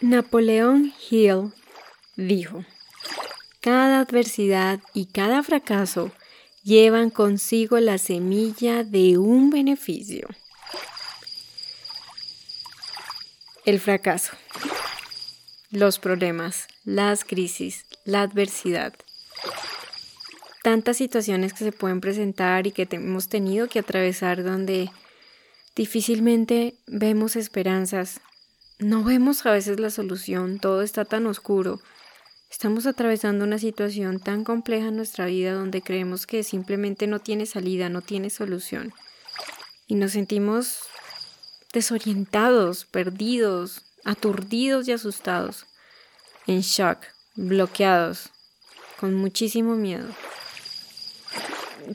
Napoleón Hill dijo, cada adversidad y cada fracaso llevan consigo la semilla de un beneficio. El fracaso, los problemas, las crisis, la adversidad. Tantas situaciones que se pueden presentar y que hemos tenido que atravesar donde difícilmente vemos esperanzas, no vemos a veces la solución, todo está tan oscuro. Estamos atravesando una situación tan compleja en nuestra vida donde creemos que simplemente no tiene salida, no tiene solución. Y nos sentimos desorientados, perdidos, aturdidos y asustados, en shock, bloqueados, con muchísimo miedo.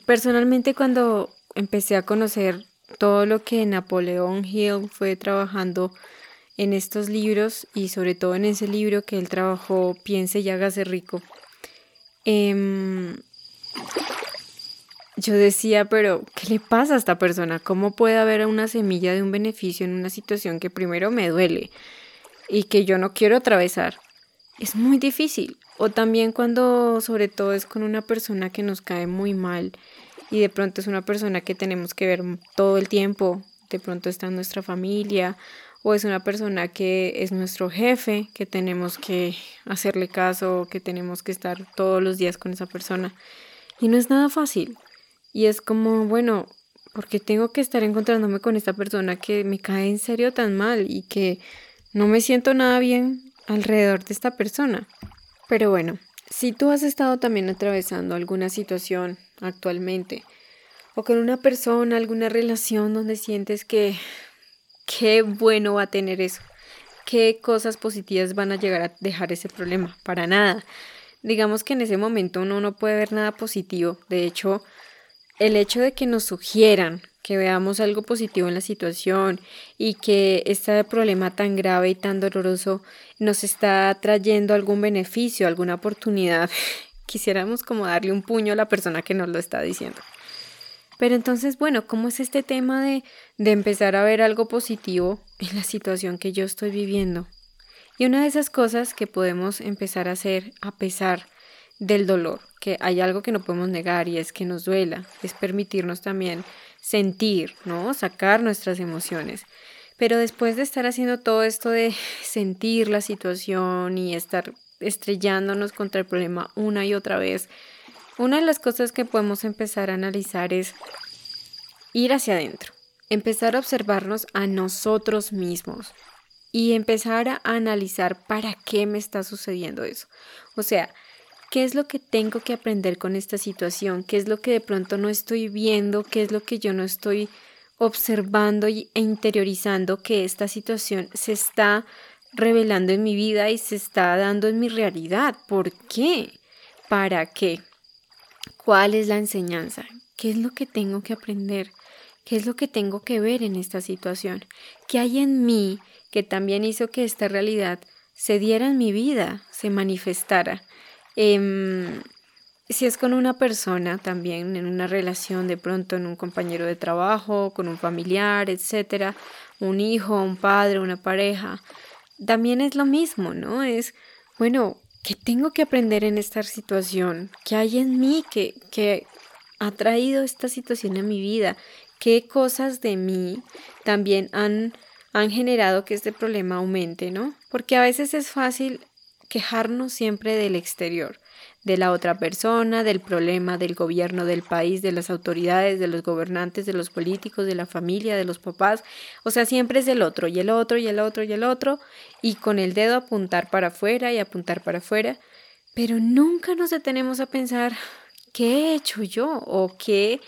Personalmente cuando empecé a conocer todo lo que Napoleón Hill fue trabajando en estos libros y sobre todo en ese libro que él trabajó, Piense y hágase rico. Em, yo decía, pero ¿qué le pasa a esta persona? ¿Cómo puede haber una semilla de un beneficio en una situación que primero me duele y que yo no quiero atravesar? Es muy difícil. O también cuando sobre todo es con una persona que nos cae muy mal y de pronto es una persona que tenemos que ver todo el tiempo, de pronto está en nuestra familia o es una persona que es nuestro jefe, que tenemos que hacerle caso, que tenemos que estar todos los días con esa persona. Y no es nada fácil. Y es como, bueno, porque tengo que estar encontrándome con esta persona que me cae en serio tan mal y que no me siento nada bien alrededor de esta persona. Pero bueno, si tú has estado también atravesando alguna situación actualmente, o con una persona, alguna relación donde sientes que qué bueno va a tener eso, qué cosas positivas van a llegar a dejar ese problema, para nada. Digamos que en ese momento uno no puede ver nada positivo, de hecho, el hecho de que nos sugieran que veamos algo positivo en la situación y que este problema tan grave y tan doloroso nos está trayendo algún beneficio, alguna oportunidad, quisiéramos como darle un puño a la persona que nos lo está diciendo. Pero entonces, bueno, ¿cómo es este tema de, de empezar a ver algo positivo en la situación que yo estoy viviendo? Y una de esas cosas que podemos empezar a hacer a pesar del dolor, que hay algo que no podemos negar y es que nos duela, es permitirnos también sentir, ¿no? Sacar nuestras emociones. Pero después de estar haciendo todo esto de sentir la situación y estar estrellándonos contra el problema una y otra vez, una de las cosas que podemos empezar a analizar es ir hacia adentro, empezar a observarnos a nosotros mismos y empezar a analizar para qué me está sucediendo eso. O sea, ¿qué es lo que tengo que aprender con esta situación? ¿Qué es lo que de pronto no estoy viendo? ¿Qué es lo que yo no estoy observando e interiorizando que esta situación se está revelando en mi vida y se está dando en mi realidad? ¿Por qué? ¿Para qué? ¿Cuál es la enseñanza? ¿Qué es lo que tengo que aprender? ¿Qué es lo que tengo que ver en esta situación? ¿Qué hay en mí que también hizo que esta realidad se diera en mi vida, se manifestara? Em, si es con una persona también, en una relación, de pronto en un compañero de trabajo, con un familiar, etcétera, un hijo, un padre, una pareja, también es lo mismo, ¿no? Es, bueno, ¿Qué tengo que aprender en esta situación? ¿Qué hay en mí que, que ha traído esta situación a mi vida? ¿Qué cosas de mí también han, han generado que este problema aumente, no? Porque a veces es fácil quejarnos siempre del exterior, de la otra persona, del problema del gobierno del país, de las autoridades, de los gobernantes, de los políticos, de la familia, de los papás. O sea, siempre es el otro y el otro y el otro y el otro y con el dedo apuntar para afuera y apuntar para afuera. Pero nunca nos detenemos a pensar qué he hecho yo o qué,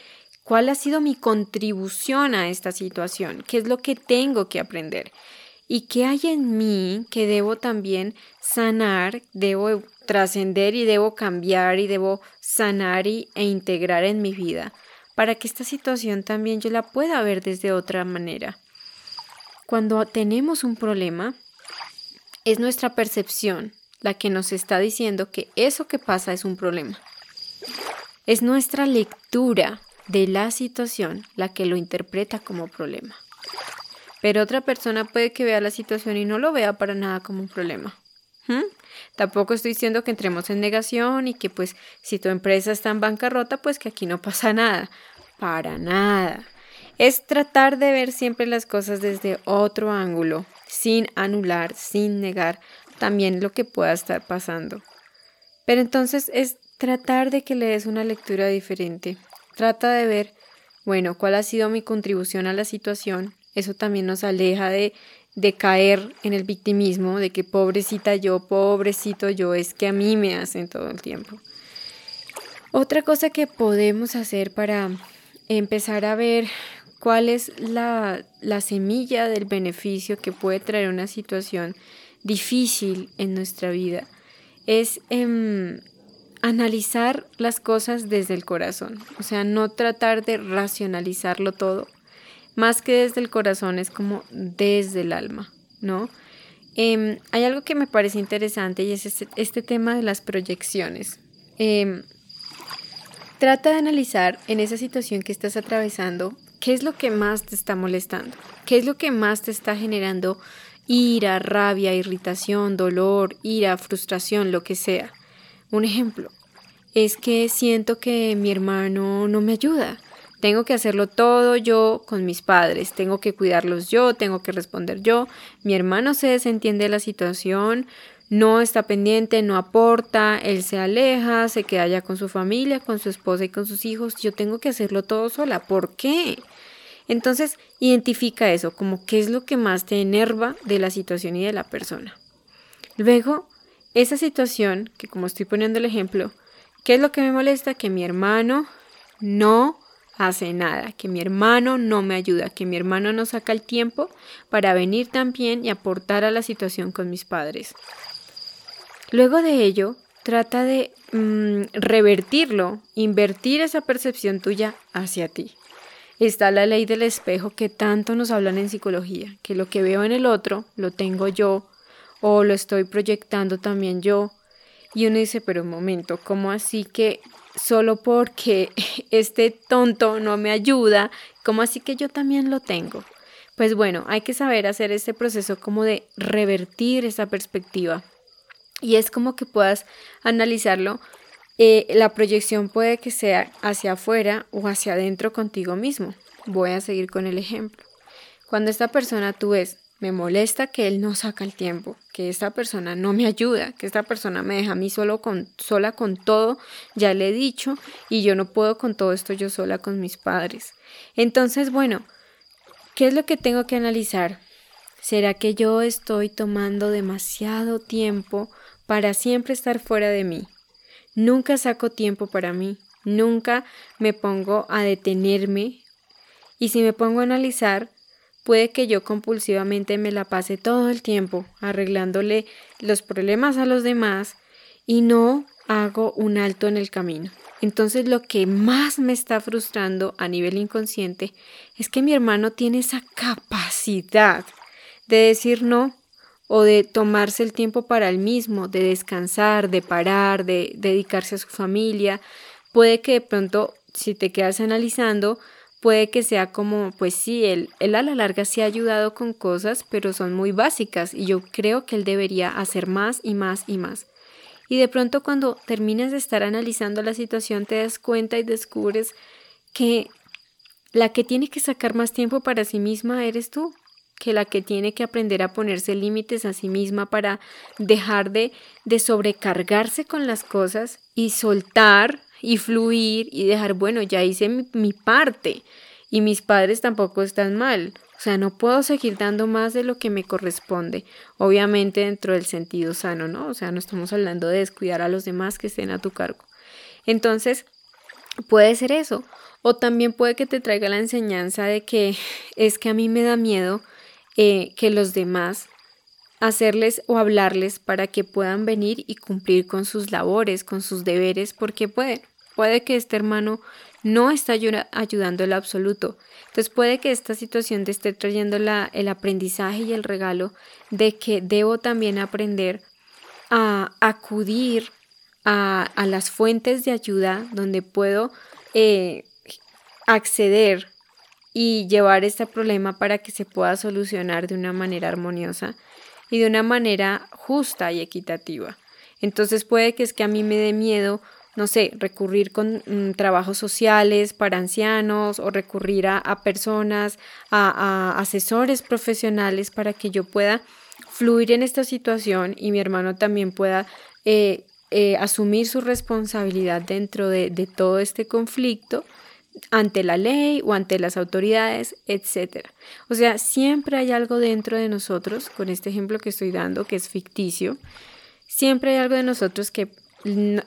cuál ha sido mi contribución a esta situación, qué es lo que tengo que aprender y qué hay en mí que debo también sanar, debo trascender y debo cambiar y debo sanar y, e integrar en mi vida para que esta situación también yo la pueda ver desde otra manera. Cuando tenemos un problema, es nuestra percepción la que nos está diciendo que eso que pasa es un problema. Es nuestra lectura de la situación la que lo interpreta como problema. Pero otra persona puede que vea la situación y no lo vea para nada como un problema. ¿Mm? Tampoco estoy diciendo que entremos en negación y que pues si tu empresa está en bancarrota, pues que aquí no pasa nada. Para nada. Es tratar de ver siempre las cosas desde otro ángulo, sin anular, sin negar también lo que pueda estar pasando. Pero entonces es tratar de que le des una lectura diferente. Trata de ver, bueno, cuál ha sido mi contribución a la situación. Eso también nos aleja de, de caer en el victimismo, de que pobrecita yo, pobrecito yo, es que a mí me hacen todo el tiempo. Otra cosa que podemos hacer para empezar a ver cuál es la, la semilla del beneficio que puede traer una situación difícil en nuestra vida es em, analizar las cosas desde el corazón, o sea, no tratar de racionalizarlo todo, más que desde el corazón, es como desde el alma, ¿no? Em, hay algo que me parece interesante y es este, este tema de las proyecciones. Em, trata de analizar en esa situación que estás atravesando qué es lo que más te está molestando, qué es lo que más te está generando ira, rabia, irritación, dolor, ira, frustración, lo que sea. Un ejemplo es que siento que mi hermano no me ayuda. Tengo que hacerlo todo yo con mis padres, tengo que cuidarlos yo, tengo que responder yo. Mi hermano se desentiende de la situación, no está pendiente, no aporta, él se aleja, se queda ya con su familia, con su esposa y con sus hijos. Yo tengo que hacerlo todo sola. ¿Por qué? Entonces, identifica eso, como qué es lo que más te enerva de la situación y de la persona. Luego, esa situación, que como estoy poniendo el ejemplo, ¿qué es lo que me molesta? Que mi hermano no hace nada, que mi hermano no me ayuda, que mi hermano no saca el tiempo para venir también y aportar a la situación con mis padres. Luego de ello, trata de mm, revertirlo, invertir esa percepción tuya hacia ti está la ley del espejo que tanto nos hablan en psicología, que lo que veo en el otro lo tengo yo o lo estoy proyectando también yo. Y uno dice, pero un momento, ¿cómo así que solo porque este tonto no me ayuda, cómo así que yo también lo tengo? Pues bueno, hay que saber hacer este proceso como de revertir esa perspectiva. Y es como que puedas analizarlo eh, la proyección puede que sea hacia afuera o hacia adentro contigo mismo. Voy a seguir con el ejemplo. Cuando esta persona tú ves, me molesta que él no saca el tiempo, que esta persona no me ayuda, que esta persona me deja a mí solo con, sola con todo, ya le he dicho, y yo no puedo con todo esto yo sola con mis padres. Entonces, bueno, ¿qué es lo que tengo que analizar? ¿Será que yo estoy tomando demasiado tiempo para siempre estar fuera de mí? Nunca saco tiempo para mí, nunca me pongo a detenerme y si me pongo a analizar, puede que yo compulsivamente me la pase todo el tiempo arreglándole los problemas a los demás y no hago un alto en el camino. Entonces lo que más me está frustrando a nivel inconsciente es que mi hermano tiene esa capacidad de decir no o de tomarse el tiempo para él mismo, de descansar, de parar, de dedicarse a su familia. Puede que de pronto, si te quedas analizando, puede que sea como, pues sí, él, él a la larga sí ha ayudado con cosas, pero son muy básicas y yo creo que él debería hacer más y más y más. Y de pronto cuando terminas de estar analizando la situación te das cuenta y descubres que la que tiene que sacar más tiempo para sí misma eres tú, que la que tiene que aprender a ponerse límites a sí misma para dejar de, de sobrecargarse con las cosas y soltar y fluir y dejar, bueno, ya hice mi, parte y mis padres tampoco están mal. O sea, no puedo seguir dando más de lo que me corresponde, obviamente dentro del sentido sano, ¿no? O sea, no estamos hablando de descuidar a los demás que estén a tu cargo. Entonces, puede ser eso. O también puede que te traiga la enseñanza de que es que a mí me da miedo eh, que los demás, hacerles o hablarles para que puedan venir y cumplir con sus labores, con sus deberes, porque puede, puede que este hermano no está ayudando el absoluto. Entonces puede que esta situación te esté trayendo la, el aprendizaje y el regalo de que debo también aprender a acudir a, a las fuentes de ayuda donde puedo eh, acceder y llevar este problema para que se pueda solucionar de una manera armoniosa y de una manera justa y equitativa. Entonces puede que es que a mí me dé miedo, no sé, recurrir con mm, trabajos sociales para ancianos o recurrir a, personas, a, asesores profesionales para que yo pueda fluir en esta situación y mi hermano también pueda eh, eh, asumir su responsabilidad dentro de, de todo este conflicto ante la ley o ante las autoridades, etc. O sea, siempre hay algo dentro de nosotros, con este ejemplo que estoy dando, que es ficticio, siempre hay algo de nosotros que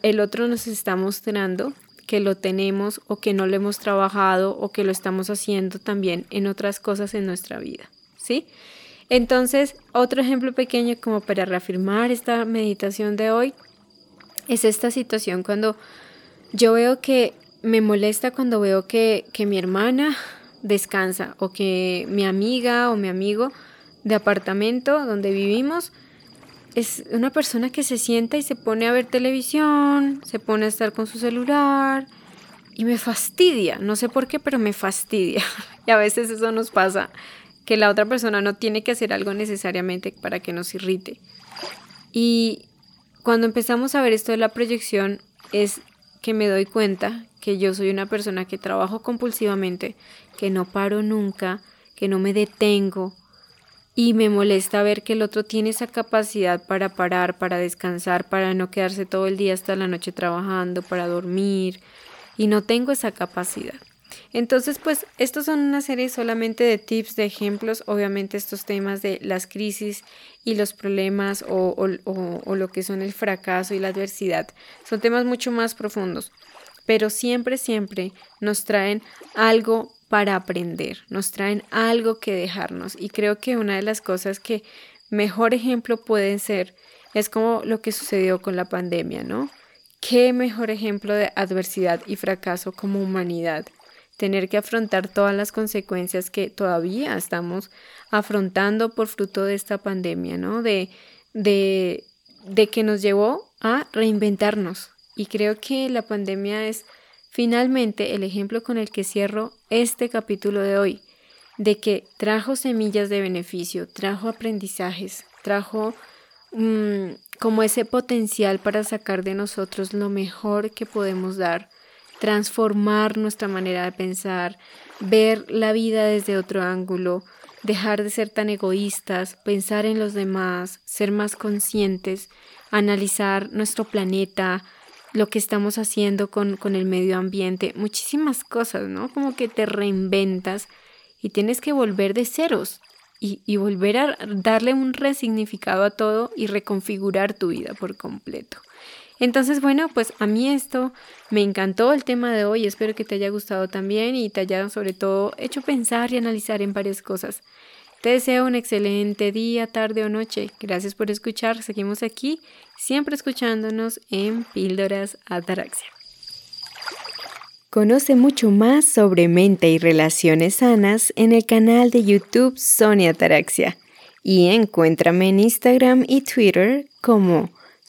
el otro nos está mostrando que lo tenemos o que no lo hemos trabajado o que lo estamos haciendo también en otras cosas en nuestra vida, ¿sí? Entonces, otro ejemplo pequeño como para reafirmar esta meditación de hoy es esta situación cuando yo veo que me molesta cuando veo que, que mi hermana descansa o que mi amiga o mi amigo de apartamento donde vivimos es una persona que se sienta y se pone a ver televisión, se pone a estar con su celular y me fastidia, no sé por qué, pero me fastidia. Y a veces eso nos pasa, que la otra persona no tiene que hacer algo necesariamente para que nos irrite. Y cuando empezamos a ver esto de la proyección es que me doy cuenta que yo soy una persona que trabajo compulsivamente, que no paro nunca, que no me detengo y me molesta ver que el otro tiene esa capacidad para parar, para descansar, para no quedarse todo el día hasta la noche trabajando, para dormir y no tengo esa capacidad. Entonces, pues, estos son una serie solamente de tips, de ejemplos. Obviamente, estos temas de las crisis y los problemas o, o, o, lo que son el fracaso y la adversidad son temas mucho más profundos pero siempre, siempre nos traen algo para aprender, nos traen algo que dejarnos. Y creo que una de las cosas que mejor ejemplo pueden ser es como lo que sucedió con la pandemia, ¿no? Qué mejor ejemplo de adversidad y fracaso como humanidad. Tener que afrontar todas las consecuencias que todavía estamos afrontando por fruto de esta pandemia, ¿no? De, de, de que nos llevó a reinventarnos, y creo que la pandemia es finalmente el ejemplo con el que cierro este capítulo de hoy, de que trajo semillas de beneficio, trajo aprendizajes, trajo mm, como ese potencial para sacar de nosotros lo mejor que podemos dar, transformar nuestra manera de pensar, ver la vida desde otro ángulo, dejar de ser tan egoístas, pensar en los demás, ser más conscientes, analizar nuestro planeta, lo que estamos haciendo con, con el medio ambiente, muchísimas cosas, ¿no? Como que te reinventas y tienes que volver de ceros y, y, volver a darle un resignificado a todo y reconfigurar tu vida por completo. Entonces, bueno, pues a mí esto me encantó el tema de hoy, espero que te haya gustado también y te haya sobre todo hecho pensar y analizar en varias cosas. Te deseo un excelente día, tarde o noche. Gracias por escuchar. Seguimos aquí, siempre escuchándonos en Píldoras Ataraxia. Conoce mucho más sobre mente y relaciones sanas en el canal de YouTube Sonia Ataraxia y encuéntrame en Instagram y Twitter como